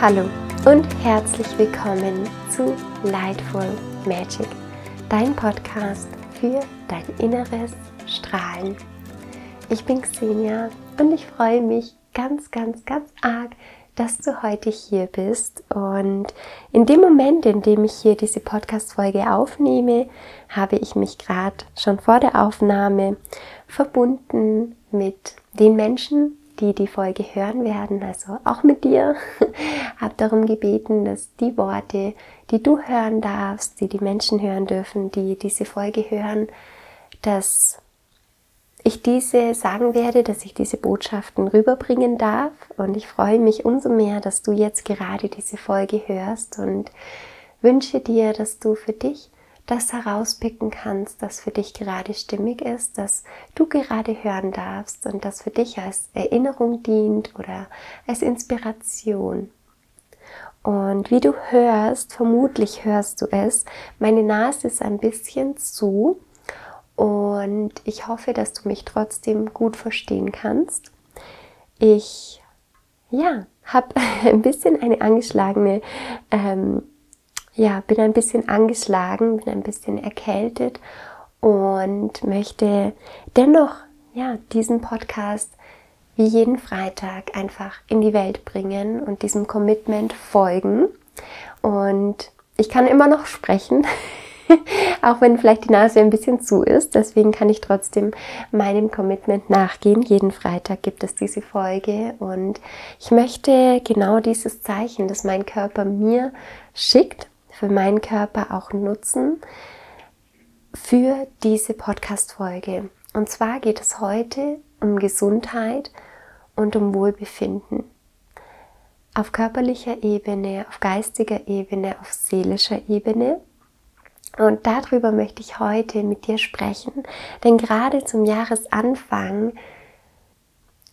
Hallo und herzlich willkommen zu Lightful Magic, dein Podcast für dein inneres Strahlen. Ich bin Xenia und ich freue mich ganz, ganz, ganz arg, dass du heute hier bist. Und in dem Moment, in dem ich hier diese Podcast-Folge aufnehme, habe ich mich gerade schon vor der Aufnahme verbunden mit den Menschen, die die Folge hören werden, also auch mit dir, habe darum gebeten, dass die Worte, die du hören darfst, die die Menschen hören dürfen, die diese Folge hören, dass ich diese sagen werde, dass ich diese Botschaften rüberbringen darf. Und ich freue mich umso mehr, dass du jetzt gerade diese Folge hörst und wünsche dir, dass du für dich das herauspicken kannst, das für dich gerade stimmig ist, das du gerade hören darfst und das für dich als Erinnerung dient oder als Inspiration. Und wie du hörst, vermutlich hörst du es, meine Nase ist ein bisschen zu und ich hoffe, dass du mich trotzdem gut verstehen kannst. Ich ja, habe ein bisschen eine angeschlagene ähm, ja, bin ein bisschen angeschlagen, bin ein bisschen erkältet und möchte dennoch ja, diesen Podcast wie jeden Freitag einfach in die Welt bringen und diesem Commitment folgen. Und ich kann immer noch sprechen, auch wenn vielleicht die Nase ein bisschen zu ist. Deswegen kann ich trotzdem meinem Commitment nachgehen. Jeden Freitag gibt es diese Folge und ich möchte genau dieses Zeichen, das mein Körper mir schickt, für meinen Körper auch nutzen für diese Podcast-Folge. Und zwar geht es heute um Gesundheit und um Wohlbefinden. Auf körperlicher Ebene, auf geistiger Ebene, auf seelischer Ebene. Und darüber möchte ich heute mit dir sprechen, denn gerade zum Jahresanfang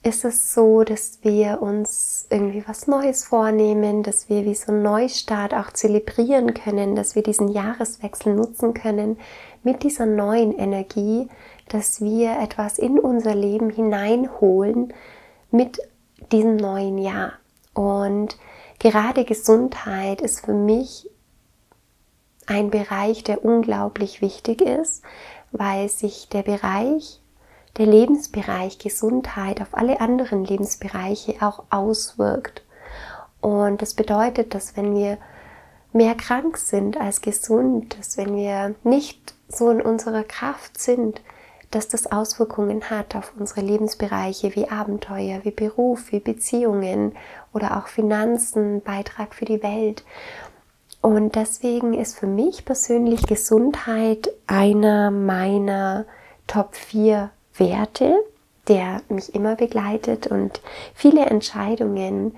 ist es so, dass wir uns irgendwie was Neues vornehmen, dass wir wie so einen Neustart auch zelebrieren können, dass wir diesen Jahreswechsel nutzen können mit dieser neuen Energie, dass wir etwas in unser Leben hineinholen mit diesem neuen Jahr. Und gerade Gesundheit ist für mich ein Bereich, der unglaublich wichtig ist, weil sich der Bereich der Lebensbereich Gesundheit auf alle anderen Lebensbereiche auch auswirkt. Und das bedeutet, dass wenn wir mehr krank sind als gesund, dass wenn wir nicht so in unserer Kraft sind, dass das Auswirkungen hat auf unsere Lebensbereiche wie Abenteuer, wie Beruf, wie Beziehungen oder auch Finanzen, Beitrag für die Welt. Und deswegen ist für mich persönlich Gesundheit einer meiner Top 4 Werte, der mich immer begleitet und viele Entscheidungen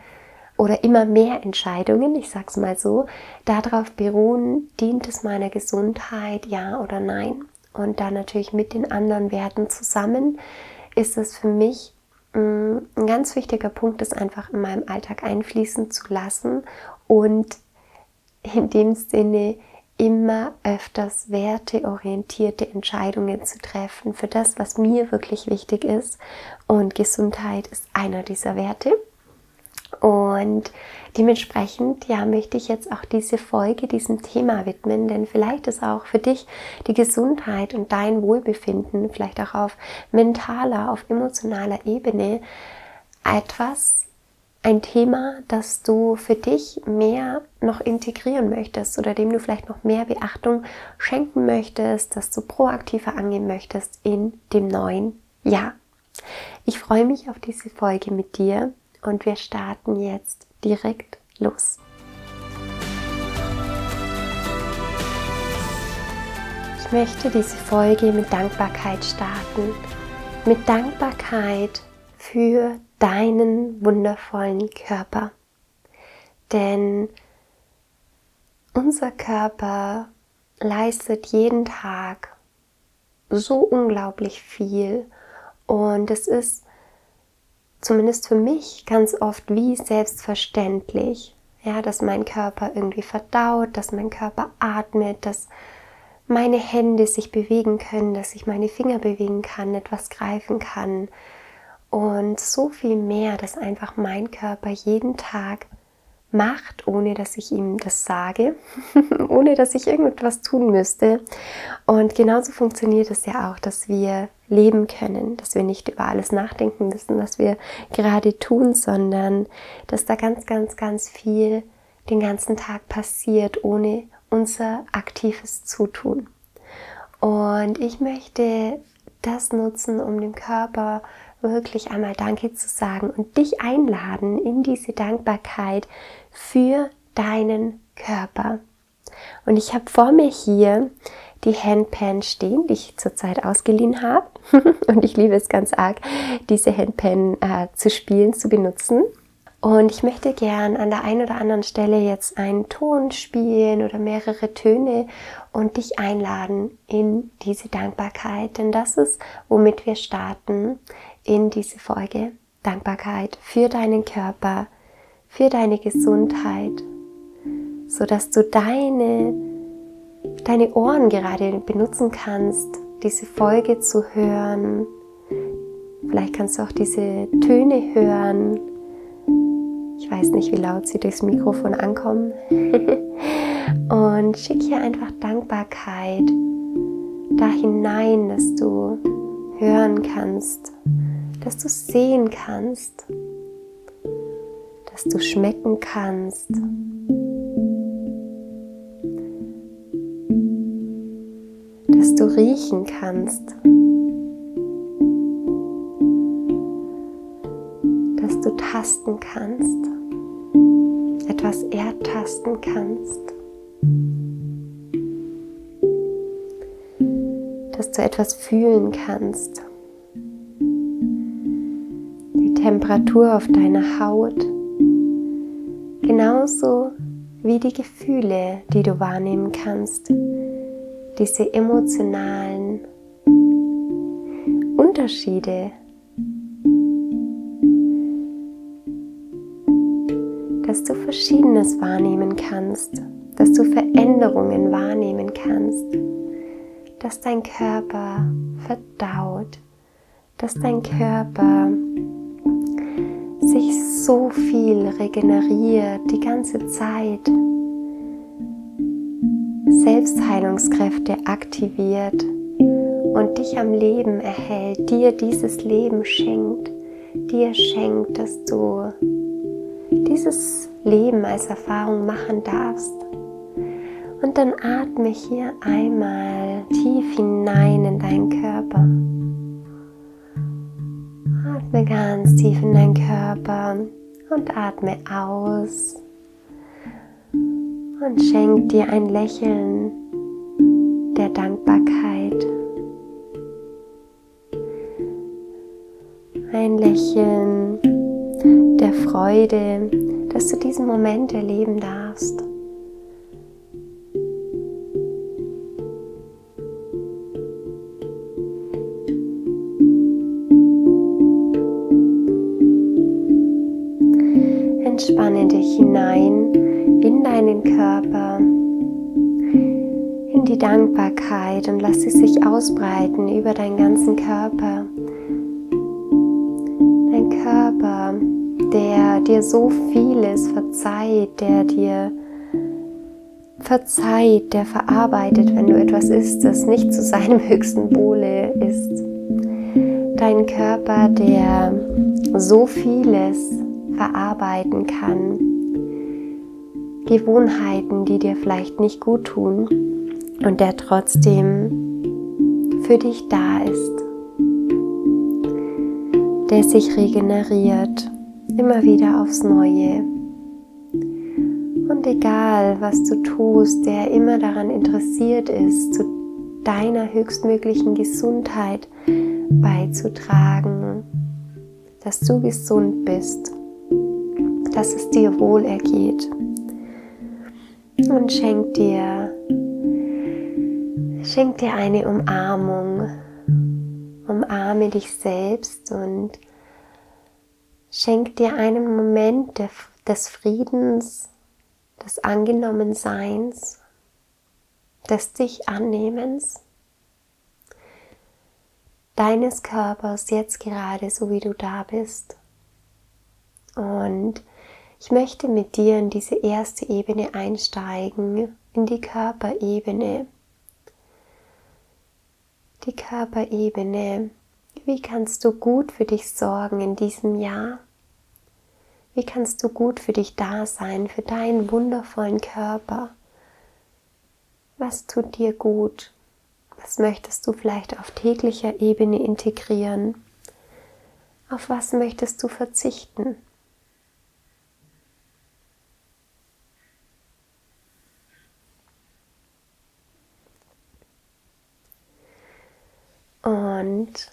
oder immer mehr Entscheidungen, ich sag's mal so, darauf beruhen, dient es meiner Gesundheit, ja oder nein. Und dann natürlich mit den anderen Werten zusammen ist es für mich mm, ein ganz wichtiger Punkt, das einfach in meinem Alltag einfließen zu lassen und in dem Sinne immer öfters werteorientierte Entscheidungen zu treffen für das, was mir wirklich wichtig ist. Und Gesundheit ist einer dieser Werte. Und dementsprechend, ja, möchte ich jetzt auch diese Folge diesem Thema widmen, denn vielleicht ist auch für dich die Gesundheit und dein Wohlbefinden, vielleicht auch auf mentaler, auf emotionaler Ebene, etwas, ein Thema, das du für dich mehr noch integrieren möchtest oder dem du vielleicht noch mehr Beachtung schenken möchtest, dass du proaktiver angehen möchtest in dem neuen Jahr. Ich freue mich auf diese Folge mit dir und wir starten jetzt direkt los. Ich möchte diese Folge mit Dankbarkeit starten. Mit Dankbarkeit für deinen wundervollen Körper. Denn unser Körper leistet jeden Tag so unglaublich viel und es ist zumindest für mich ganz oft wie selbstverständlich, ja, dass mein Körper irgendwie verdaut, dass mein Körper atmet, dass meine Hände sich bewegen können, dass ich meine Finger bewegen kann, etwas greifen kann, und so viel mehr, dass einfach mein Körper jeden Tag macht, ohne dass ich ihm das sage, ohne dass ich irgendetwas tun müsste. Und genauso funktioniert es ja auch, dass wir leben können, dass wir nicht über alles nachdenken müssen, was wir gerade tun, sondern dass da ganz, ganz, ganz viel den ganzen Tag passiert, ohne unser aktives Zutun. Und ich möchte das nutzen, um dem Körper wirklich einmal Danke zu sagen und dich einladen in diese Dankbarkeit für deinen Körper. Und ich habe vor mir hier die Handpan stehen, die ich zurzeit ausgeliehen habe. und ich liebe es ganz arg, diese Handpan äh, zu spielen, zu benutzen. Und ich möchte gern an der einen oder anderen Stelle jetzt einen Ton spielen oder mehrere Töne und dich einladen in diese Dankbarkeit. Denn das ist, womit wir starten in diese Folge. Dankbarkeit für deinen Körper, für deine Gesundheit, sodass du deine, deine Ohren gerade benutzen kannst, diese Folge zu hören. Vielleicht kannst du auch diese Töne hören ich weiß nicht, wie laut sie durchs Mikrofon ankommen. Und schick hier einfach Dankbarkeit da hinein, dass du hören kannst, dass du sehen kannst, dass du schmecken kannst. Dass du riechen kannst. Dass du tasten kannst etwas ertasten kannst, dass du etwas fühlen kannst, Temperatur auf deiner Haut, genauso wie die Gefühle, die du wahrnehmen kannst, diese emotionalen Unterschiede. Dass du Verschiedenes wahrnehmen kannst, dass du Veränderungen wahrnehmen kannst, dass dein Körper verdaut, dass dein Körper so viel regeneriert die ganze Zeit, Selbstheilungskräfte aktiviert und dich am Leben erhält, dir dieses Leben schenkt, dir schenkt, dass du dieses Leben als Erfahrung machen darfst. Und dann atme hier einmal tief hinein in deinen Körper. Atme ganz tief in deinen Körper und atme aus. Und schenk dir ein Lächeln der Dankbarkeit. Ein Lächeln der Freude, dass du diesen Moment erleben darfst. Hinein in deinen Körper, in die Dankbarkeit und lass sie sich ausbreiten über deinen ganzen Körper. Dein Körper der dir so vieles verzeiht, der dir verzeiht, der verarbeitet, wenn du etwas isst, das nicht zu seinem höchsten Wohle ist. Dein Körper, der so vieles verarbeiten kann. Gewohnheiten, die dir vielleicht nicht gut tun und der trotzdem für dich da ist, der sich regeneriert immer wieder aufs Neue. Und egal, was du tust, der immer daran interessiert ist, zu deiner höchstmöglichen Gesundheit beizutragen, dass du gesund bist, dass es dir wohl ergeht. Und schenk dir, schenk dir eine Umarmung. Umarme dich selbst und Schenk dir einen Moment des Friedens, des Angenommenseins, des Dich Annehmens, deines Körpers jetzt gerade so wie du da bist. Und Ich möchte mit dir in diese erste Ebene einsteigen, in die Körperebene. Die Körperebene. Wie kannst du gut für dich sorgen in diesem Jahr? Wie kannst du gut für dich da sein, für deinen wundervollen Körper? Was tut dir gut? Was möchtest du vielleicht auf täglicher Ebene integrieren? Auf was möchtest du verzichten? Und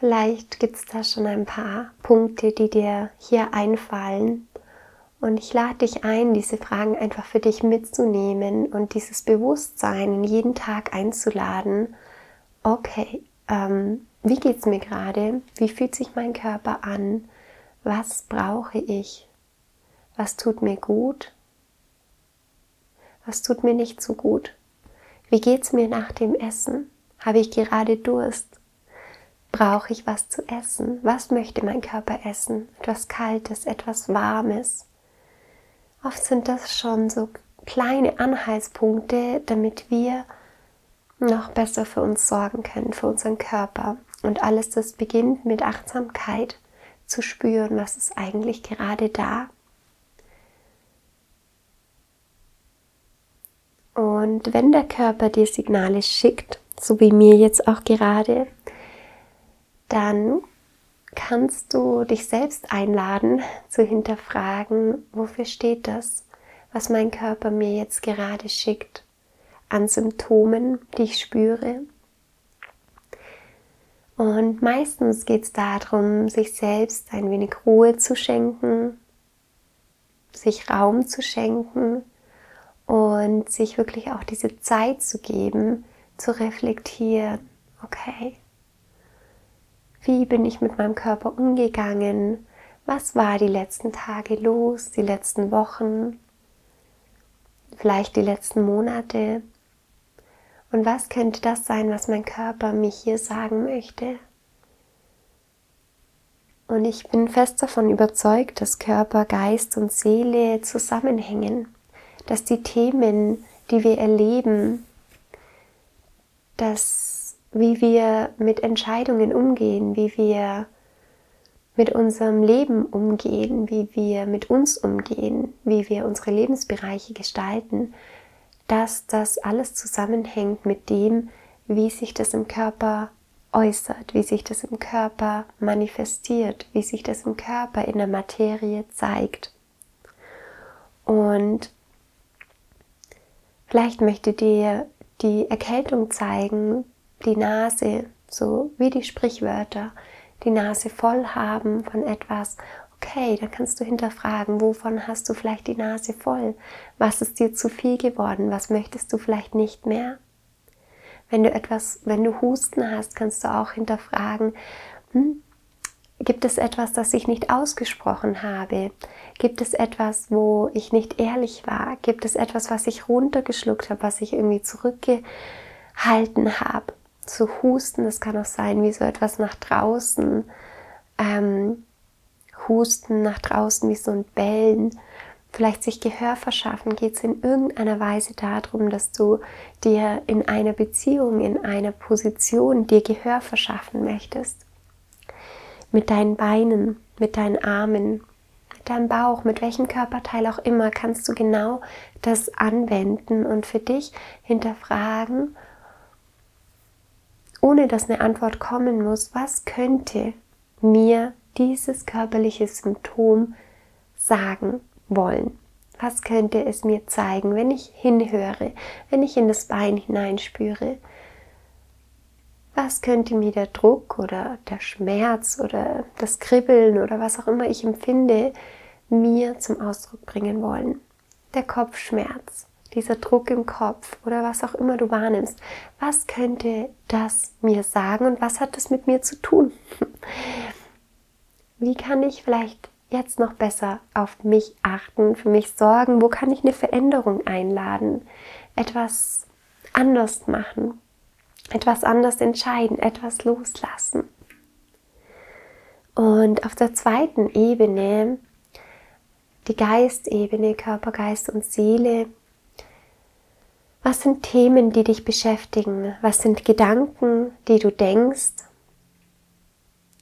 vielleicht gibt es da schon ein paar Punkte, die dir hier einfallen. Und ich lade dich ein, diese Fragen einfach für dich mitzunehmen und dieses Bewusstsein in jeden Tag einzuladen. Okay, ähm, wie geht es mir gerade? Wie fühlt sich mein Körper an? Was brauche ich? Was tut mir gut? Was tut mir nicht so gut? Wie geht es mir nach dem Essen? Habe ich gerade Durst? Brauche ich was zu essen? Was möchte mein Körper essen? Etwas Kaltes, etwas Warmes? Oft sind das schon so kleine Anhaltspunkte, damit wir noch besser für uns sorgen können, für unseren Körper. Und alles das beginnt mit Achtsamkeit zu spüren, was ist eigentlich gerade da. Und wenn der Körper dir Signale schickt, so wie mir jetzt auch gerade, dann kannst du dich selbst einladen zu hinterfragen, wofür steht das, was mein Körper mir jetzt gerade schickt an Symptomen, die ich spüre. Und meistens geht es darum, sich selbst ein wenig Ruhe zu schenken, sich Raum zu schenken und sich wirklich auch diese Zeit zu geben, zu reflektieren, okay, wie bin ich mit meinem Körper umgegangen? Was war die letzten Tage los, die letzten Wochen, vielleicht die letzten Monate? Und was könnte das sein, was mein Körper mich hier sagen möchte? Und ich bin fest davon überzeugt, dass Körper, Geist und Seele zusammenhängen, dass die Themen, die wir erleben, dass wie wir mit Entscheidungen umgehen, wie wir mit unserem Leben umgehen, wie wir mit uns umgehen, wie wir unsere Lebensbereiche gestalten, dass das alles zusammenhängt mit dem, wie sich das im Körper äußert, wie sich das im Körper manifestiert, wie sich das im Körper in der Materie zeigt. Und vielleicht möchte dir die Erkältung zeigen, die Nase, so wie die Sprichwörter, die Nase voll haben von etwas. Okay, dann kannst du hinterfragen, wovon hast du vielleicht die Nase voll? Was ist dir zu viel geworden? Was möchtest du vielleicht nicht mehr? Wenn du etwas, wenn du Husten hast, kannst du auch hinterfragen, hm, gibt es etwas, das ich nicht ausgesprochen habe? Gibt es etwas, wo ich nicht ehrlich war? Gibt es etwas, was ich runtergeschluckt habe, was ich irgendwie zurückgehalten habe? Zu husten, das kann auch sein, wie so etwas nach draußen. Ähm, husten nach draußen, wie so ein Bellen. Vielleicht sich Gehör verschaffen, geht es in irgendeiner Weise darum, dass du dir in einer Beziehung, in einer Position dir Gehör verschaffen möchtest. Mit deinen Beinen, mit deinen Armen, deinem Bauch, mit welchem Körperteil auch immer, kannst du genau das anwenden und für dich hinterfragen, ohne dass eine Antwort kommen muss, was könnte mir dieses körperliche Symptom sagen wollen? Was könnte es mir zeigen, wenn ich hinhöre, wenn ich in das Bein hineinspüre? Was könnte mir der Druck oder der Schmerz oder das Kribbeln oder was auch immer ich empfinde, mir zum Ausdruck bringen wollen. Der Kopfschmerz, dieser Druck im Kopf oder was auch immer du wahrnimmst. Was könnte das mir sagen und was hat das mit mir zu tun? Wie kann ich vielleicht jetzt noch besser auf mich achten, für mich sorgen? Wo kann ich eine Veränderung einladen? Etwas anders machen, etwas anders entscheiden, etwas loslassen. Und auf der zweiten Ebene die Geistebene, Körper, Geist und Seele. Was sind Themen, die dich beschäftigen? Was sind Gedanken, die du denkst?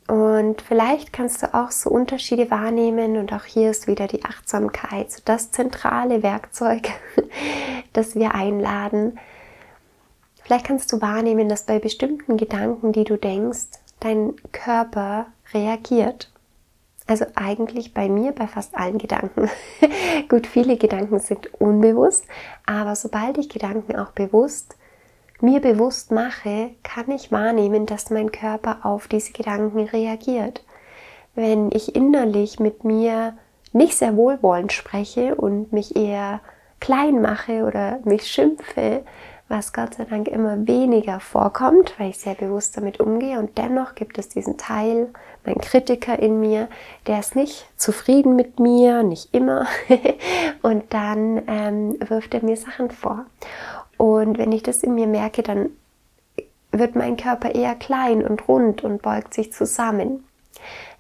Und vielleicht kannst du auch so Unterschiede wahrnehmen und auch hier ist wieder die Achtsamkeit, so das zentrale Werkzeug, das wir einladen. Vielleicht kannst du wahrnehmen, dass bei bestimmten Gedanken, die du denkst, dein Körper reagiert. Also eigentlich bei mir, bei fast allen Gedanken. Gut, viele Gedanken sind unbewusst, aber sobald ich Gedanken auch bewusst mir bewusst mache, kann ich wahrnehmen, dass mein Körper auf diese Gedanken reagiert. Wenn ich innerlich mit mir nicht sehr wohlwollend spreche und mich eher klein mache oder mich schimpfe, was Gott sei Dank immer weniger vorkommt, weil ich sehr bewusst damit umgehe. Und dennoch gibt es diesen Teil, mein Kritiker in mir, der ist nicht zufrieden mit mir, nicht immer. und dann ähm, wirft er mir Sachen vor. Und wenn ich das in mir merke, dann wird mein Körper eher klein und rund und beugt sich zusammen.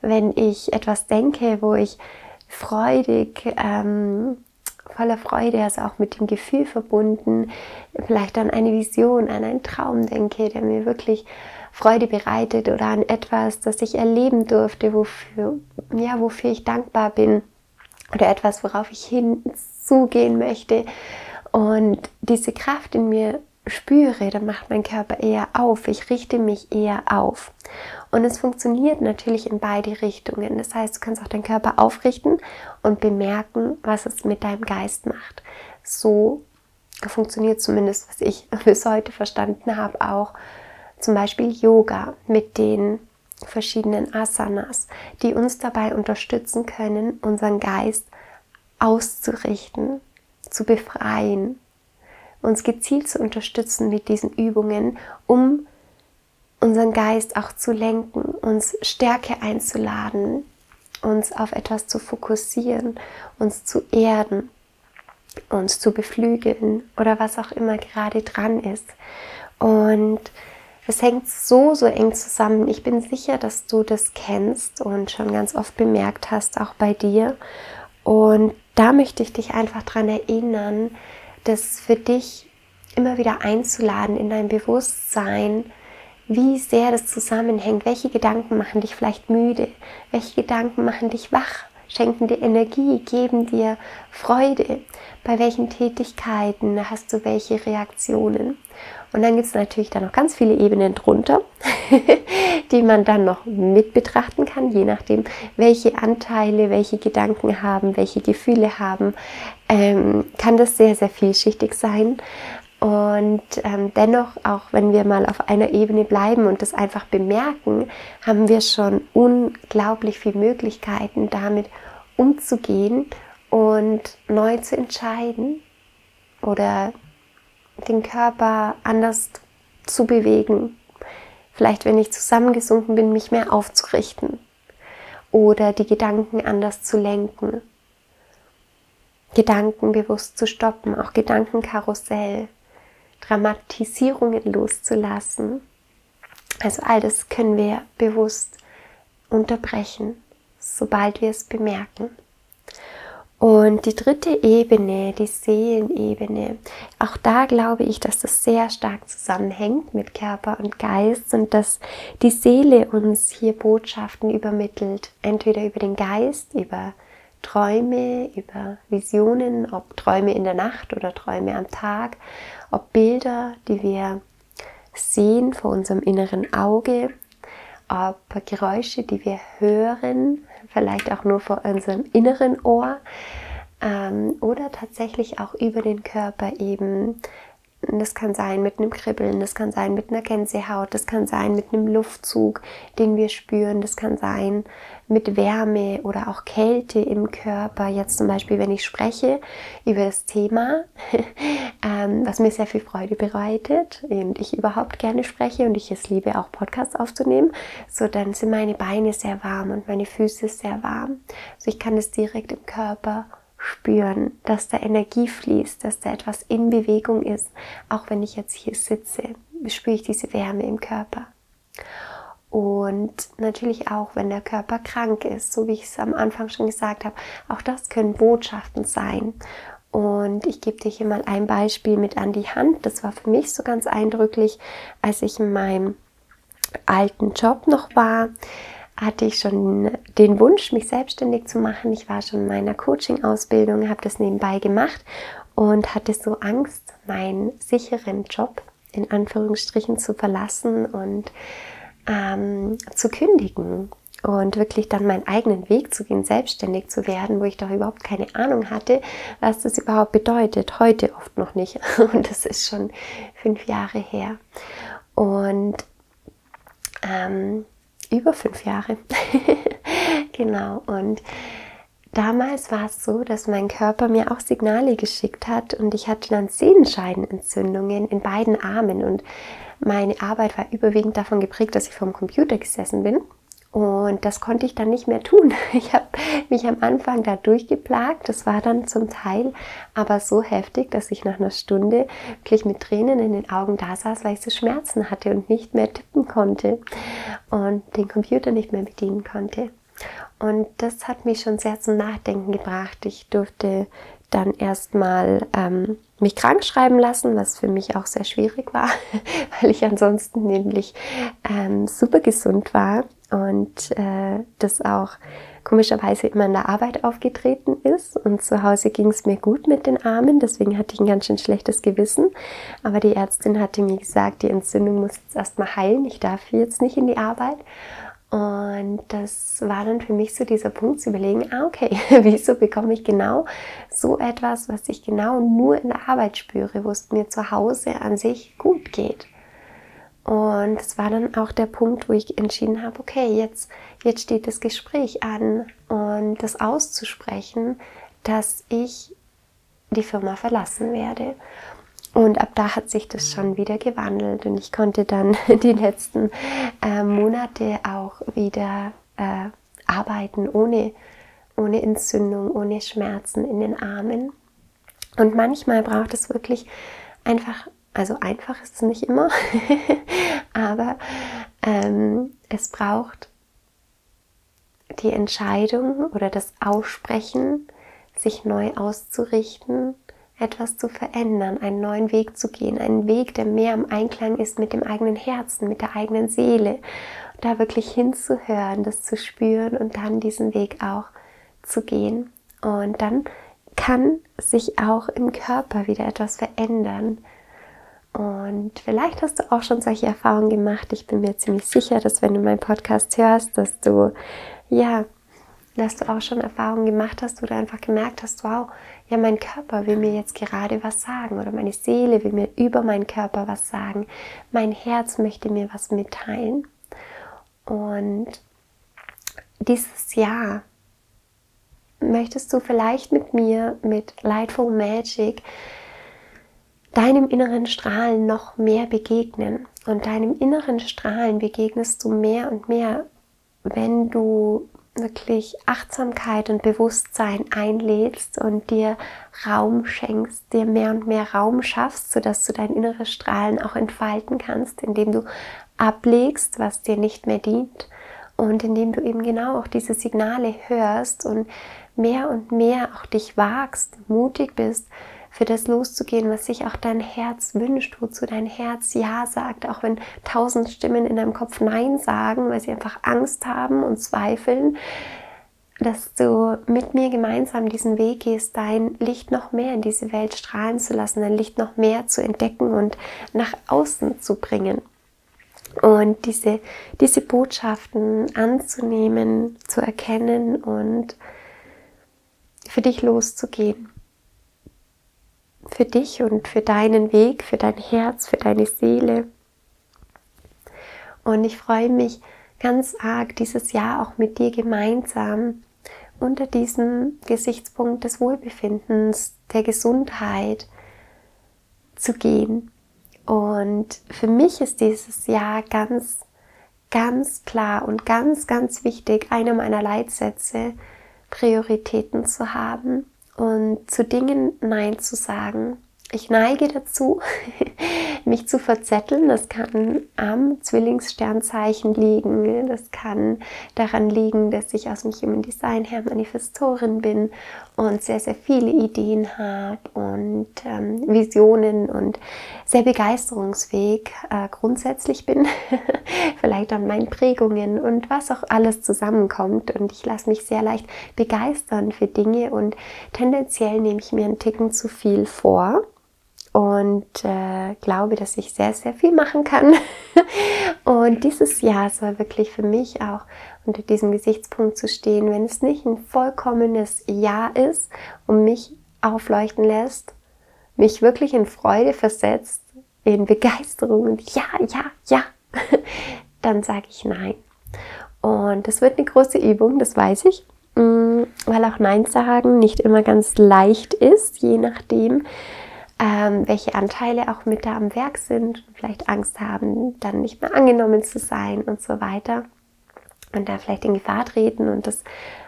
Wenn ich etwas denke, wo ich freudig ähm, voller Freude, also auch mit dem Gefühl verbunden, vielleicht an eine Vision, an einen Traum denke, der mir wirklich Freude bereitet oder an etwas, das ich erleben durfte, wofür, ja, wofür ich dankbar bin oder etwas, worauf ich hinzugehen möchte. Und diese Kraft in mir spüre, dann macht mein Körper eher auf, ich richte mich eher auf. Und es funktioniert natürlich in beide Richtungen. Das heißt, du kannst auch deinen Körper aufrichten und bemerken, was es mit deinem Geist macht. So funktioniert zumindest, was ich bis heute verstanden habe, auch zum Beispiel Yoga mit den verschiedenen Asanas, die uns dabei unterstützen können, unseren Geist auszurichten, zu befreien, uns gezielt zu unterstützen mit diesen Übungen, um unseren Geist auch zu lenken, uns Stärke einzuladen, uns auf etwas zu fokussieren, uns zu erden, uns zu beflügeln oder was auch immer gerade dran ist. Und es hängt so, so eng zusammen. Ich bin sicher, dass du das kennst und schon ganz oft bemerkt hast, auch bei dir. Und da möchte ich dich einfach daran erinnern, das für dich immer wieder einzuladen in dein Bewusstsein, wie sehr das zusammenhängt. Welche Gedanken machen dich vielleicht müde? Welche Gedanken machen dich wach? Schenken dir Energie, geben dir Freude? Bei welchen Tätigkeiten hast du welche Reaktionen? Und dann gibt es natürlich da noch ganz viele Ebenen drunter, die man dann noch mit betrachten kann, je nachdem, welche Anteile, welche Gedanken haben, welche Gefühle haben, ähm, kann das sehr, sehr vielschichtig sein. Und ähm, dennoch, auch wenn wir mal auf einer Ebene bleiben und das einfach bemerken, haben wir schon unglaublich viele Möglichkeiten, damit umzugehen und neu zu entscheiden oder den Körper anders zu bewegen. Vielleicht, wenn ich zusammengesunken bin, mich mehr aufzurichten oder die Gedanken anders zu lenken. Gedanken bewusst zu stoppen, auch Gedankenkarussell, Dramatisierungen loszulassen. Also all das können wir bewusst unterbrechen, sobald wir es bemerken. Und die dritte Ebene, die Seelenebene, auch da glaube ich, dass das sehr stark zusammenhängt mit Körper und Geist und dass die Seele uns hier Botschaften übermittelt, entweder über den Geist, über Träume, über Visionen, ob Träume in der Nacht oder Träume am Tag, ob Bilder, die wir sehen vor unserem inneren Auge, ob Geräusche, die wir hören, vielleicht auch nur vor unserem inneren Ohr ähm, oder tatsächlich auch über den Körper eben. Das kann sein mit einem Kribbeln, das kann sein mit einer Gänsehaut, das kann sein mit einem Luftzug, den wir spüren, das kann sein mit Wärme oder auch Kälte im Körper. Jetzt zum Beispiel, wenn ich spreche über das Thema, ähm, was mir sehr viel Freude bereitet und ich überhaupt gerne spreche und ich es liebe, auch Podcasts aufzunehmen, so dann sind meine Beine sehr warm und meine Füße sehr warm. Also ich kann es direkt im Körper spüren, dass da Energie fließt, dass da etwas in Bewegung ist. Auch wenn ich jetzt hier sitze, spüre ich diese Wärme im Körper. Und natürlich auch, wenn der Körper krank ist, so wie ich es am Anfang schon gesagt habe, auch das können Botschaften sein. Und ich gebe dir hier mal ein Beispiel mit an die Hand. Das war für mich so ganz eindrücklich, als ich in meinem alten Job noch war hatte ich schon den Wunsch, mich selbstständig zu machen. Ich war schon in meiner Coaching-Ausbildung, habe das nebenbei gemacht und hatte so Angst, meinen sicheren Job in Anführungsstrichen zu verlassen und ähm, zu kündigen und wirklich dann meinen eigenen Weg zu gehen, selbstständig zu werden, wo ich doch überhaupt keine Ahnung hatte, was das überhaupt bedeutet. Heute oft noch nicht. Und das ist schon fünf Jahre her. Und ähm, über fünf Jahre. genau. Und damals war es so, dass mein Körper mir auch Signale geschickt hat und ich hatte dann Sehenscheidenentzündungen in beiden Armen und meine Arbeit war überwiegend davon geprägt, dass ich vom Computer gesessen bin und das konnte ich dann nicht mehr tun. Ich habe mich am Anfang da durchgeplagt. Das war dann zum Teil aber so heftig, dass ich nach einer Stunde wirklich mit Tränen in den Augen da saß, weil ich so Schmerzen hatte und nicht mehr tippen konnte und den Computer nicht mehr bedienen konnte. Und das hat mich schon sehr zum Nachdenken gebracht. Ich durfte dann erstmal ähm, mich krank schreiben lassen, was für mich auch sehr schwierig war, weil ich ansonsten nämlich ähm, super gesund war und äh, das auch komischerweise immer in der Arbeit aufgetreten ist. Und zu Hause ging es mir gut mit den Armen, deswegen hatte ich ein ganz schön schlechtes Gewissen. Aber die Ärztin hatte mir gesagt, die Entzündung muss jetzt erstmal heilen, ich darf jetzt nicht in die Arbeit. Und das war dann für mich so dieser Punkt zu überlegen, ah, okay, wieso bekomme ich genau so etwas, was ich genau nur in der Arbeit spüre, wo es mir zu Hause an sich gut geht. Und es war dann auch der Punkt, wo ich entschieden habe, okay, jetzt, jetzt steht das Gespräch an und das auszusprechen, dass ich die Firma verlassen werde. Und ab da hat sich das schon wieder gewandelt und ich konnte dann die letzten äh, Monate auch wieder äh, arbeiten ohne, ohne Entzündung, ohne Schmerzen in den Armen. Und manchmal braucht es wirklich einfach also einfach ist es nicht immer, aber ähm, es braucht die Entscheidung oder das Aussprechen, sich neu auszurichten, etwas zu verändern, einen neuen Weg zu gehen, einen Weg, der mehr im Einklang ist mit dem eigenen Herzen, mit der eigenen Seele, da wirklich hinzuhören, das zu spüren und dann diesen Weg auch zu gehen. Und dann kann sich auch im Körper wieder etwas verändern. Und vielleicht hast du auch schon solche Erfahrungen gemacht. Ich bin mir ziemlich sicher, dass wenn du meinen Podcast hörst, dass du, ja, dass du auch schon Erfahrungen gemacht hast, du einfach gemerkt hast, wow, ja, mein Körper will mir jetzt gerade was sagen oder meine Seele will mir über meinen Körper was sagen. Mein Herz möchte mir was mitteilen. Und dieses Jahr möchtest du vielleicht mit mir, mit Lightful Magic, deinem inneren Strahlen noch mehr begegnen. Und deinem inneren Strahlen begegnest du mehr und mehr, wenn du wirklich Achtsamkeit und Bewusstsein einlädst und dir Raum schenkst, dir mehr und mehr Raum schaffst, sodass du dein inneres Strahlen auch entfalten kannst, indem du ablegst, was dir nicht mehr dient und indem du eben genau auch diese Signale hörst und mehr und mehr auch dich wagst, mutig bist, für das loszugehen, was sich auch dein Herz wünscht, wozu dein Herz Ja sagt, auch wenn tausend Stimmen in deinem Kopf Nein sagen, weil sie einfach Angst haben und zweifeln, dass du mit mir gemeinsam diesen Weg gehst, dein Licht noch mehr in diese Welt strahlen zu lassen, dein Licht noch mehr zu entdecken und nach außen zu bringen. Und diese, diese Botschaften anzunehmen, zu erkennen und für dich loszugehen für dich und für deinen Weg, für dein Herz, für deine Seele. Und ich freue mich ganz arg, dieses Jahr auch mit dir gemeinsam unter diesem Gesichtspunkt des Wohlbefindens, der Gesundheit zu gehen. Und für mich ist dieses Jahr ganz, ganz klar und ganz, ganz wichtig, einer meiner Leitsätze, Prioritäten zu haben und zu Dingen Nein zu sagen, ich neige dazu, mich zu verzetteln. Das kann am Zwillingssternzeichen liegen. Das kann daran liegen, dass ich aus dem Human Design her Manifestorin bin und sehr, sehr viele Ideen habe und ähm, Visionen und sehr begeisterungsfähig äh, grundsätzlich bin. Vielleicht an meinen Prägungen und was auch alles zusammenkommt. Und ich lasse mich sehr leicht begeistern für Dinge und tendenziell nehme ich mir einen Ticken zu viel vor und äh, glaube, dass ich sehr, sehr viel machen kann. und dieses Jahr soll wirklich für mich auch unter diesem Gesichtspunkt zu stehen, wenn es nicht ein vollkommenes Jahr ist und mich aufleuchten lässt, mich wirklich in Freude versetzt, in Begeisterung und ja, ja, ja, dann sage ich nein. Und das wird eine große Übung, das weiß ich, mm, weil auch Nein sagen nicht immer ganz leicht ist, je nachdem, ähm, welche Anteile auch mit da am Werk sind, vielleicht Angst haben, dann nicht mehr angenommen zu sein und so weiter und da vielleicht in Gefahr treten. Und das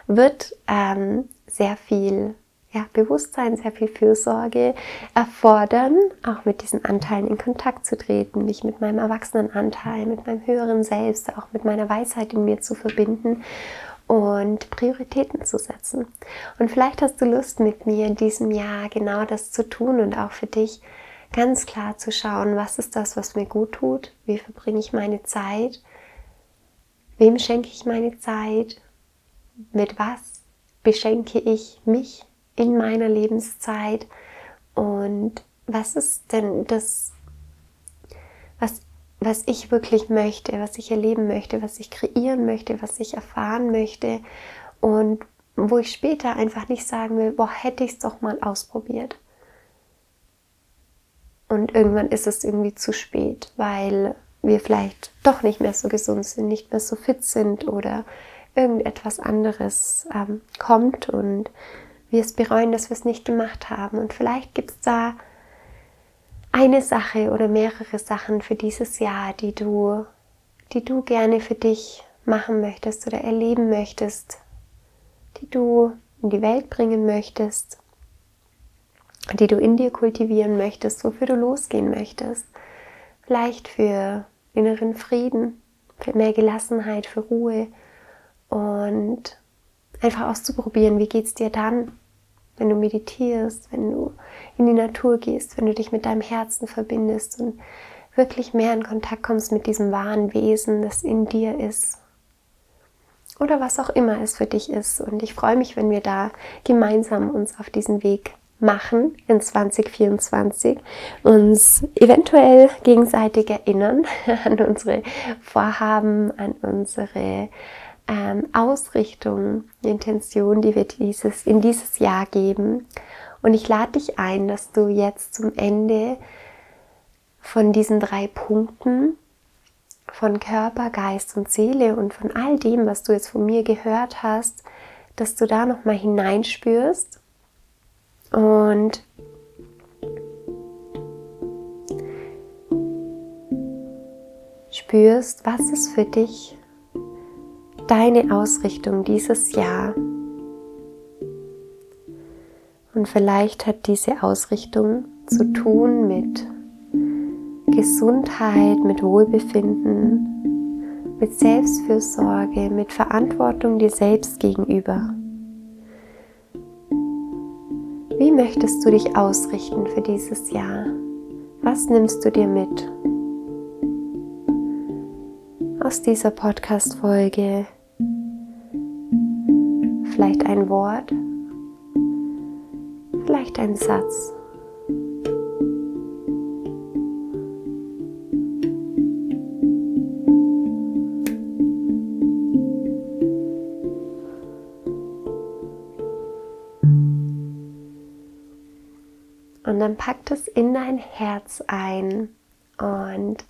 wird ähm, sehr viel ja, Bewusstsein, sehr viel Fürsorge erfordern, auch mit diesen Anteilen in Kontakt zu treten, mich mit meinem Erwachsenenanteil, mit meinem höheren Selbst, auch mit meiner Weisheit in mir zu verbinden und Prioritäten zu setzen. Und vielleicht hast du Lust mit mir in diesem Jahr genau das zu tun und auch für dich ganz klar zu schauen, was ist das, was mir gut tut, wie verbringe ich meine Zeit, wem schenke ich meine Zeit, mit was beschenke ich mich in meiner Lebenszeit? Und was ist denn das, was was ich wirklich möchte, was ich erleben möchte, was ich kreieren möchte, was ich erfahren möchte? Und wo ich später einfach nicht sagen will, boah, hätte ich es doch mal ausprobiert. Und irgendwann ist es irgendwie zu spät, weil wir vielleicht doch nicht mehr so gesund sind, nicht mehr so fit sind oder irgendetwas anderes ähm, kommt und wir es bereuen, dass wir es nicht gemacht haben. Und vielleicht gibt es da eine Sache oder mehrere Sachen für dieses Jahr, die du, die du gerne für dich machen möchtest oder erleben möchtest, die du in die Welt bringen möchtest, die du in dir kultivieren möchtest, wofür du losgehen möchtest. Vielleicht für inneren Frieden, für mehr Gelassenheit, für Ruhe und einfach auszuprobieren, wie geht es dir dann, wenn du meditierst, wenn du in die Natur gehst, wenn du dich mit deinem Herzen verbindest und wirklich mehr in Kontakt kommst mit diesem wahren Wesen, das in dir ist. Oder was auch immer es für dich ist. Und ich freue mich, wenn wir da gemeinsam uns auf diesen Weg machen in 2024, uns eventuell gegenseitig erinnern an unsere Vorhaben, an unsere ähm, Ausrichtung, Intention, die wir dieses, in dieses Jahr geben. Und ich lade dich ein, dass du jetzt zum Ende von diesen drei Punkten, von Körper, Geist und Seele und von all dem, was du jetzt von mir gehört hast, dass du da nochmal hineinspürst und spürst, was ist für dich deine Ausrichtung dieses Jahr. Und vielleicht hat diese Ausrichtung zu tun mit Gesundheit, mit Wohlbefinden, mit Selbstfürsorge, mit Verantwortung dir selbst gegenüber. Wie möchtest du dich ausrichten für dieses Jahr? Was nimmst du dir mit aus dieser Podcast-Folge? vielleicht ein Wort, vielleicht ein Satz. Dann packt es in dein Herz ein und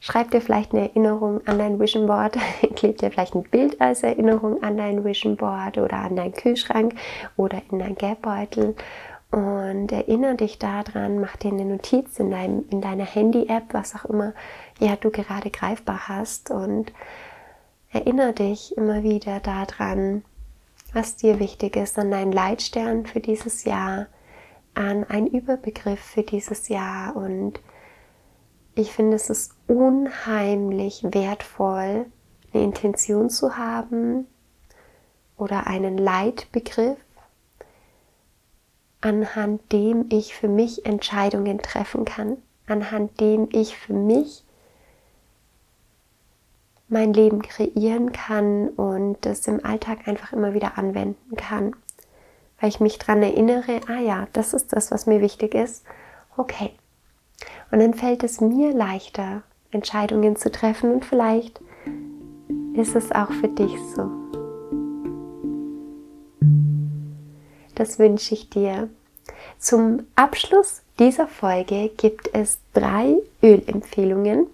Schreib dir vielleicht eine Erinnerung an dein Vision Board, kleb dir vielleicht ein Bild als Erinnerung an dein Vision Board oder an deinen Kühlschrank oder in dein Geldbeutel und erinnere dich daran, mach dir eine Notiz in, deinem, in deiner Handy-App, was auch immer ja, du gerade greifbar hast und erinnere dich immer wieder daran, was dir wichtig ist, an deinen Leitstern für dieses Jahr, an einen Überbegriff für dieses Jahr und ich finde, es ist unheimlich wertvoll, eine Intention zu haben oder einen Leitbegriff, anhand dem ich für mich Entscheidungen treffen kann, anhand dem ich für mich mein Leben kreieren kann und das im Alltag einfach immer wieder anwenden kann. Weil ich mich daran erinnere, ah ja, das ist das, was mir wichtig ist. Okay. Und dann fällt es mir leichter, Entscheidungen zu treffen und vielleicht ist es auch für dich so. Das wünsche ich dir. Zum Abschluss dieser Folge gibt es drei Ölempfehlungen.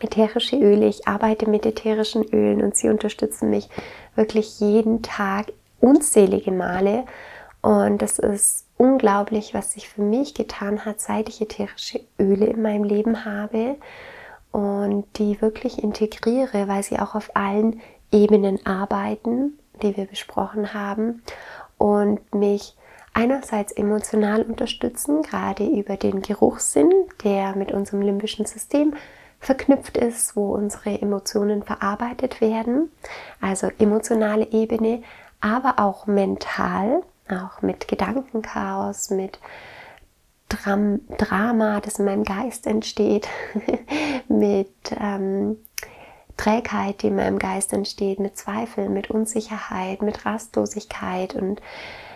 Ätherische Öle. Ich arbeite mit ätherischen Ölen und sie unterstützen mich wirklich jeden Tag unzählige Male. Und das ist unglaublich, was sich für mich getan hat, seit ich ätherische Öle in meinem Leben habe und die wirklich integriere, weil sie auch auf allen Ebenen arbeiten, die wir besprochen haben und mich einerseits emotional unterstützen, gerade über den Geruchssinn, der mit unserem limbischen System verknüpft ist, wo unsere Emotionen verarbeitet werden, also emotionale Ebene, aber auch mental, auch mit Gedankenchaos, mit Dram Drama, das in meinem Geist entsteht, mit ähm, Trägheit, die in meinem Geist entsteht, mit Zweifel, mit Unsicherheit, mit Rastlosigkeit und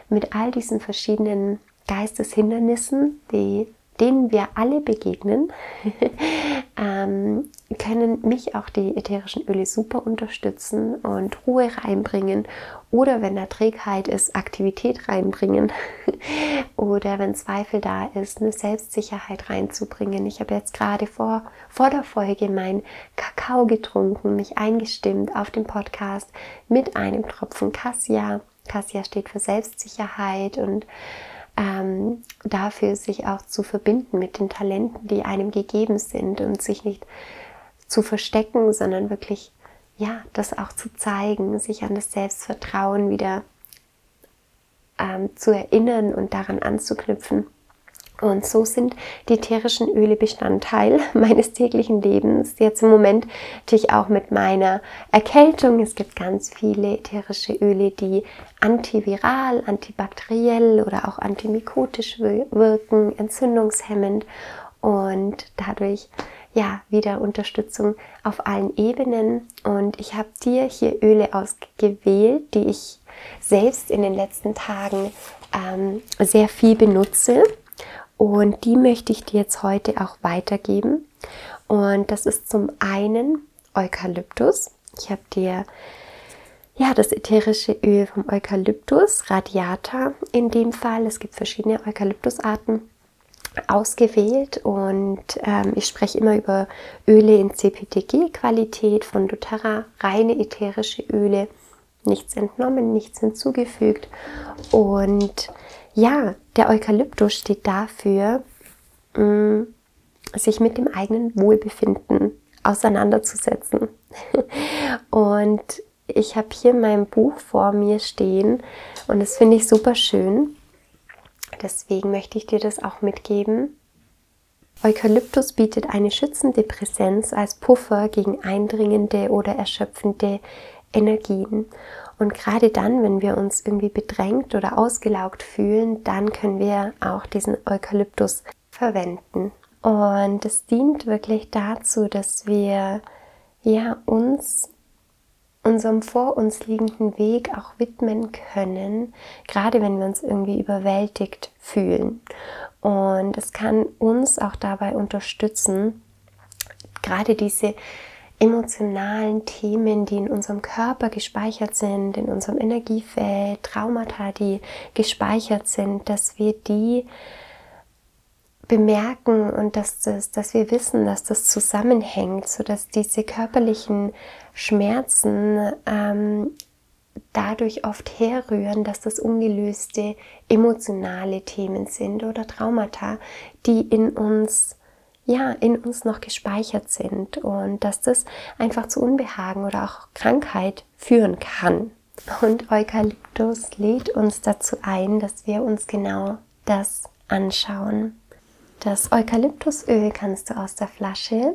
mit all diesen verschiedenen Geisteshindernissen, die denen wir alle begegnen, ähm, können mich auch die ätherischen Öle super unterstützen und Ruhe reinbringen oder wenn da Trägheit ist, Aktivität reinbringen oder wenn Zweifel da ist, eine Selbstsicherheit reinzubringen. Ich habe jetzt gerade vor, vor der Folge mein Kakao getrunken, mich eingestimmt auf den Podcast mit einem Tropfen Cassia. Cassia steht für Selbstsicherheit und ähm, dafür sich auch zu verbinden mit den Talenten, die einem gegeben sind und sich nicht zu verstecken, sondern wirklich, ja, das auch zu zeigen, sich an das Selbstvertrauen wieder ähm, zu erinnern und daran anzuknüpfen. Und so sind die ätherischen Öle Bestandteil meines täglichen Lebens. Jetzt im Moment natürlich auch mit meiner Erkältung. Es gibt ganz viele ätherische Öle, die antiviral, antibakteriell oder auch antimikotisch wirken, entzündungshemmend und dadurch ja wieder Unterstützung auf allen Ebenen. Und ich habe dir hier Öle ausgewählt, die ich selbst in den letzten Tagen ähm, sehr viel benutze und die möchte ich dir jetzt heute auch weitergeben. Und das ist zum einen Eukalyptus. Ich habe dir ja das ätherische Öl vom Eukalyptus, Radiata in dem Fall. Es gibt verschiedene Eukalyptusarten ausgewählt und ähm, ich spreche immer über Öle in CPTG-Qualität von doTERRA, reine ätherische Öle, nichts entnommen, nichts hinzugefügt und ja, der Eukalyptus steht dafür, mm, sich mit dem eigenen Wohlbefinden auseinanderzusetzen. Und ich habe hier mein Buch vor mir stehen und das finde ich super schön. Deswegen möchte ich dir das auch mitgeben. Eukalyptus bietet eine schützende Präsenz als Puffer gegen eindringende oder erschöpfende Energien. Und gerade dann, wenn wir uns irgendwie bedrängt oder ausgelaugt fühlen, dann können wir auch diesen Eukalyptus verwenden. Und es dient wirklich dazu, dass wir ja uns unserem vor uns liegenden Weg auch widmen können, gerade wenn wir uns irgendwie überwältigt fühlen. Und es kann uns auch dabei unterstützen, gerade diese emotionalen Themen, die in unserem Körper gespeichert sind, in unserem Energiefeld, Traumata, die gespeichert sind, dass wir die bemerken und dass, das, dass wir wissen, dass das zusammenhängt, sodass diese körperlichen Schmerzen ähm, dadurch oft herrühren, dass das ungelöste emotionale Themen sind oder Traumata, die in uns ja, in uns noch gespeichert sind und dass das einfach zu Unbehagen oder auch Krankheit führen kann. Und Eukalyptus lädt uns dazu ein, dass wir uns genau das anschauen. Das Eukalyptusöl kannst du aus der Flasche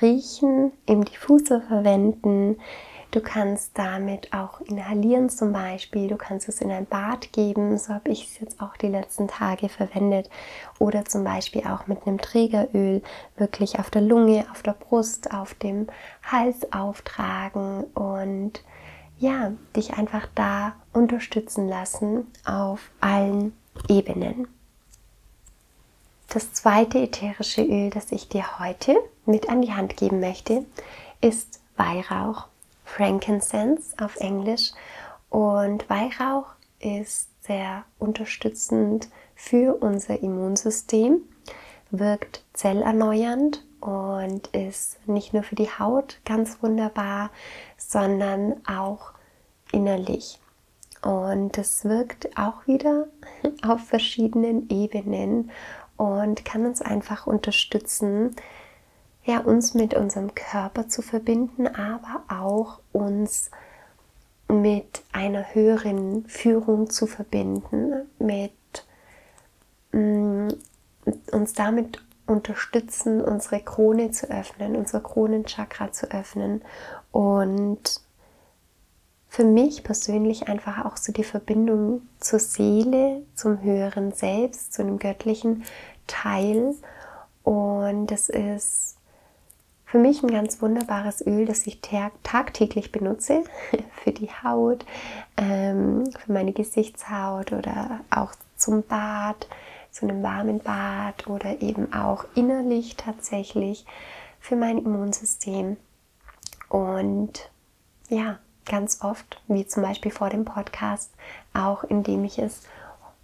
riechen, im Diffusor verwenden. Du kannst damit auch inhalieren zum Beispiel. Du kannst es in ein Bad geben. So habe ich es jetzt auch die letzten Tage verwendet. Oder zum Beispiel auch mit einem Trägeröl wirklich auf der Lunge, auf der Brust, auf dem Hals auftragen und ja, dich einfach da unterstützen lassen auf allen Ebenen. Das zweite ätherische Öl, das ich dir heute mit an die Hand geben möchte, ist Weihrauch. Frankincense auf Englisch. Und Weihrauch ist sehr unterstützend für unser Immunsystem, wirkt zellerneuernd und ist nicht nur für die Haut ganz wunderbar, sondern auch innerlich. Und es wirkt auch wieder auf verschiedenen Ebenen und kann uns einfach unterstützen, ja, uns mit unserem Körper zu verbinden, aber auch uns mit einer höheren Führung zu verbinden, mit mm, uns damit unterstützen, unsere Krone zu öffnen, unser Kronenchakra zu öffnen und für mich persönlich einfach auch so die Verbindung zur Seele, zum höheren Selbst, zu einem göttlichen Teil. Und das ist für mich ein ganz wunderbares Öl, das ich tagtäglich benutze für die Haut, ähm, für meine Gesichtshaut oder auch zum Bad, zu einem warmen Bad oder eben auch innerlich tatsächlich für mein Immunsystem. Und ja, ganz oft, wie zum Beispiel vor dem Podcast, auch indem ich es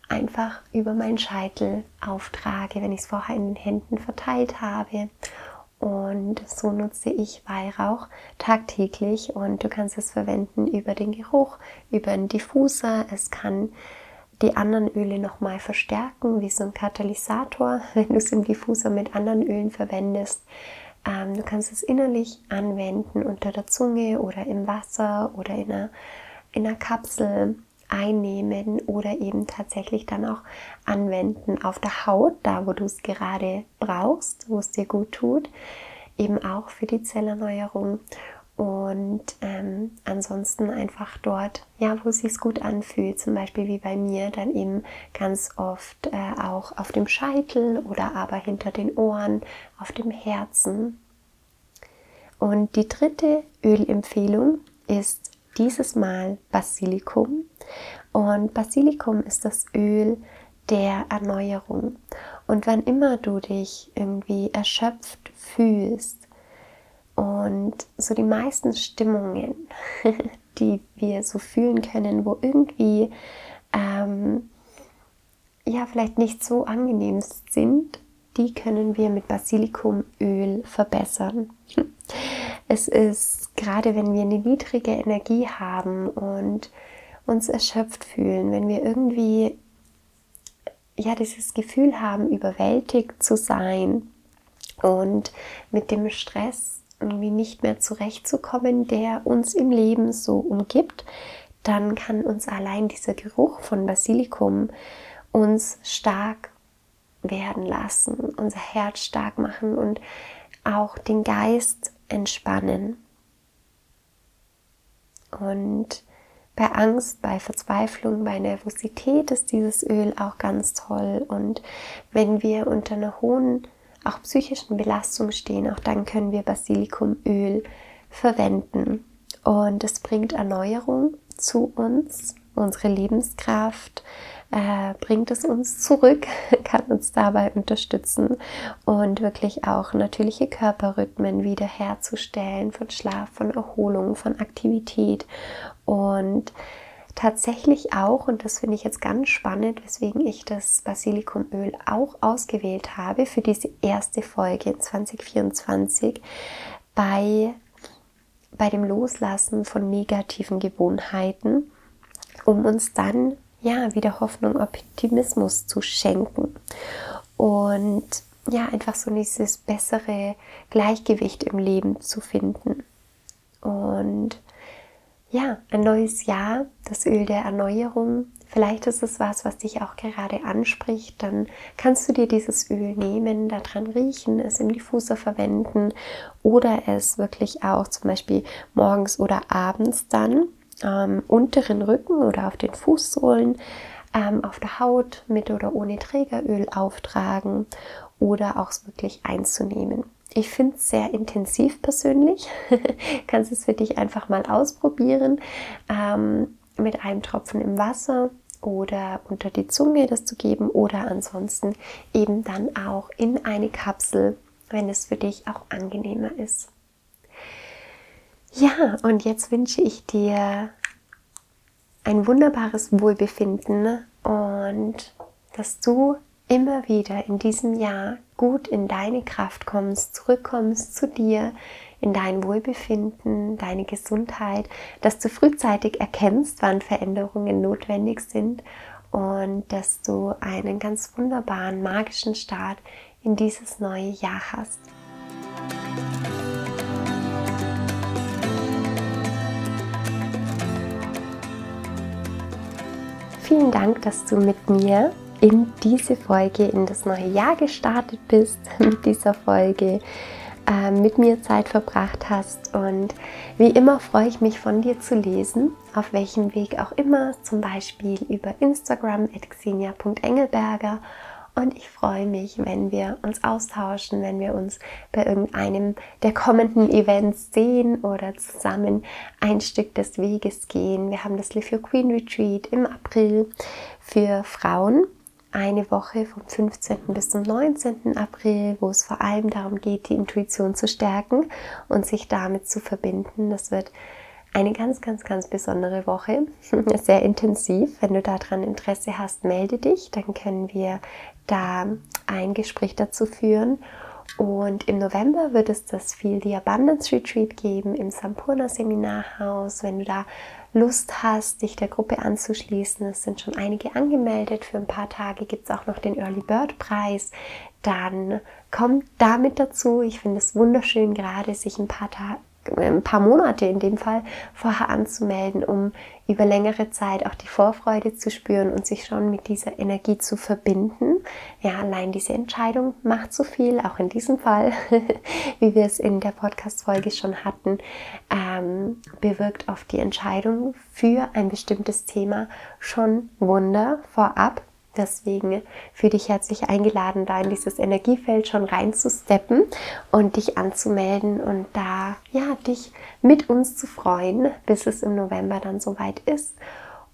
einfach über meinen Scheitel auftrage, wenn ich es vorher in den Händen verteilt habe. Und so nutze ich Weihrauch tagtäglich und du kannst es verwenden über den Geruch, über einen Diffuser. Es kann die anderen Öle nochmal verstärken, wie so ein Katalysator, wenn du es im Diffuser mit anderen Ölen verwendest. Ähm, du kannst es innerlich anwenden unter der Zunge oder im Wasser oder in einer, in einer Kapsel einnehmen oder eben tatsächlich dann auch anwenden auf der Haut, da wo du es gerade brauchst, wo es dir gut tut, eben auch für die Zellerneuerung und ähm, ansonsten einfach dort, ja, wo es sich gut anfühlt, zum Beispiel wie bei mir, dann eben ganz oft äh, auch auf dem Scheitel oder aber hinter den Ohren, auf dem Herzen. Und die dritte Ölempfehlung ist dieses Mal Basilikum. Und Basilikum ist das Öl der Erneuerung. Und wann immer du dich irgendwie erschöpft fühlst, und so die meisten Stimmungen, die wir so fühlen können, wo irgendwie ähm, ja vielleicht nicht so angenehm sind, die können wir mit Basilikumöl verbessern. Es ist gerade, wenn wir eine niedrige Energie haben und uns erschöpft fühlen, wenn wir irgendwie ja dieses Gefühl haben, überwältigt zu sein und mit dem Stress irgendwie nicht mehr zurechtzukommen, der uns im Leben so umgibt, dann kann uns allein dieser Geruch von Basilikum uns stark werden lassen, unser Herz stark machen und auch den Geist entspannen. Und bei Angst, bei Verzweiflung, bei Nervosität ist dieses Öl auch ganz toll. Und wenn wir unter einer hohen auch psychischen Belastungen stehen, auch dann können wir Basilikumöl verwenden. Und es bringt Erneuerung zu uns, unsere Lebenskraft, äh, bringt es uns zurück, kann uns dabei unterstützen und wirklich auch natürliche Körperrhythmen wiederherzustellen von Schlaf, von Erholung, von Aktivität. Und tatsächlich auch, und das finde ich jetzt ganz spannend, weswegen ich das Basilikumöl auch ausgewählt habe für diese erste Folge 2024 bei, bei dem Loslassen von negativen Gewohnheiten, um uns dann ja wieder Hoffnung, Optimismus zu schenken. Und ja, einfach so dieses bessere Gleichgewicht im Leben zu finden. Und ja, ein neues Jahr, das Öl der Erneuerung vielleicht ist es was, was dich auch gerade anspricht, dann kannst du dir dieses Öl nehmen, daran riechen, es im Diffuser verwenden oder es wirklich auch zum Beispiel morgens oder abends dann am unteren Rücken oder auf den Fußsohlen ähm, auf der Haut mit oder ohne Trägeröl auftragen oder auch wirklich einzunehmen. Ich finde es sehr intensiv persönlich. Kannst es für dich einfach mal ausprobieren. Ähm, mit einem Tropfen im Wasser oder unter die Zunge das zu geben oder ansonsten eben dann auch in eine Kapsel, wenn es für dich auch angenehmer ist. Ja, und jetzt wünsche ich dir ein wunderbares Wohlbefinden und dass du immer wieder in diesem Jahr gut in deine Kraft kommst, zurückkommst zu dir, in dein Wohlbefinden, deine Gesundheit, dass du frühzeitig erkennst, wann Veränderungen notwendig sind und dass du einen ganz wunderbaren, magischen Start in dieses neue Jahr hast. Vielen Dank, dass du mit mir in diese Folge, in das neue Jahr gestartet bist, mit dieser Folge äh, mit mir Zeit verbracht hast. Und wie immer freue ich mich von dir zu lesen, auf welchem Weg auch immer, zum Beispiel über Instagram xenia.engelberger. Und ich freue mich, wenn wir uns austauschen, wenn wir uns bei irgendeinem der kommenden Events sehen oder zusammen ein Stück des Weges gehen. Wir haben das Live Your Queen Retreat im April für Frauen eine Woche vom 15. bis zum 19. April, wo es vor allem darum geht, die Intuition zu stärken und sich damit zu verbinden. Das wird eine ganz, ganz, ganz besondere Woche, sehr intensiv. Wenn du daran Interesse hast, melde dich, dann können wir da ein Gespräch dazu führen. Und im November wird es das Feel the Abundance Retreat geben im Sampurna Seminarhaus. Wenn du da Lust hast, dich der Gruppe anzuschließen, es sind schon einige angemeldet. Für ein paar Tage gibt es auch noch den Early Bird Preis. Dann kommt damit dazu. Ich finde es wunderschön, gerade sich ein paar Tage ein paar Monate in dem Fall vorher anzumelden, um über längere Zeit auch die Vorfreude zu spüren und sich schon mit dieser Energie zu verbinden. Ja, allein diese Entscheidung macht so viel, auch in diesem Fall, wie wir es in der Podcast-Folge schon hatten, ähm, bewirkt oft die Entscheidung für ein bestimmtes Thema schon Wunder vorab Deswegen fühle dich herzlich eingeladen, da in dieses Energiefeld schon reinzusteppen und dich anzumelden und da ja dich mit uns zu freuen, bis es im November dann soweit ist.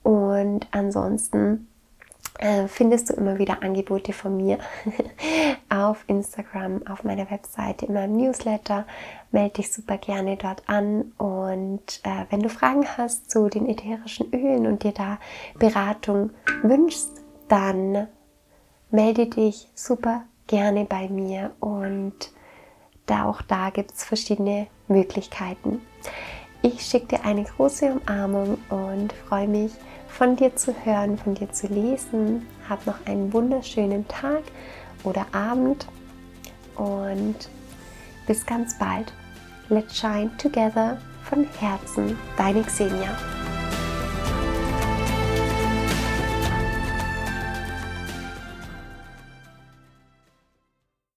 Und ansonsten äh, findest du immer wieder Angebote von mir auf Instagram, auf meiner Webseite, in meinem Newsletter. Melde dich super gerne dort an. Und äh, wenn du Fragen hast zu den ätherischen Ölen und dir da Beratung wünschst, dann melde dich super gerne bei mir und da auch da gibt es verschiedene Möglichkeiten. Ich schicke dir eine große Umarmung und freue mich, von dir zu hören, von dir zu lesen. Hab noch einen wunderschönen Tag oder Abend und bis ganz bald. Let's shine together von Herzen, deine Xenia.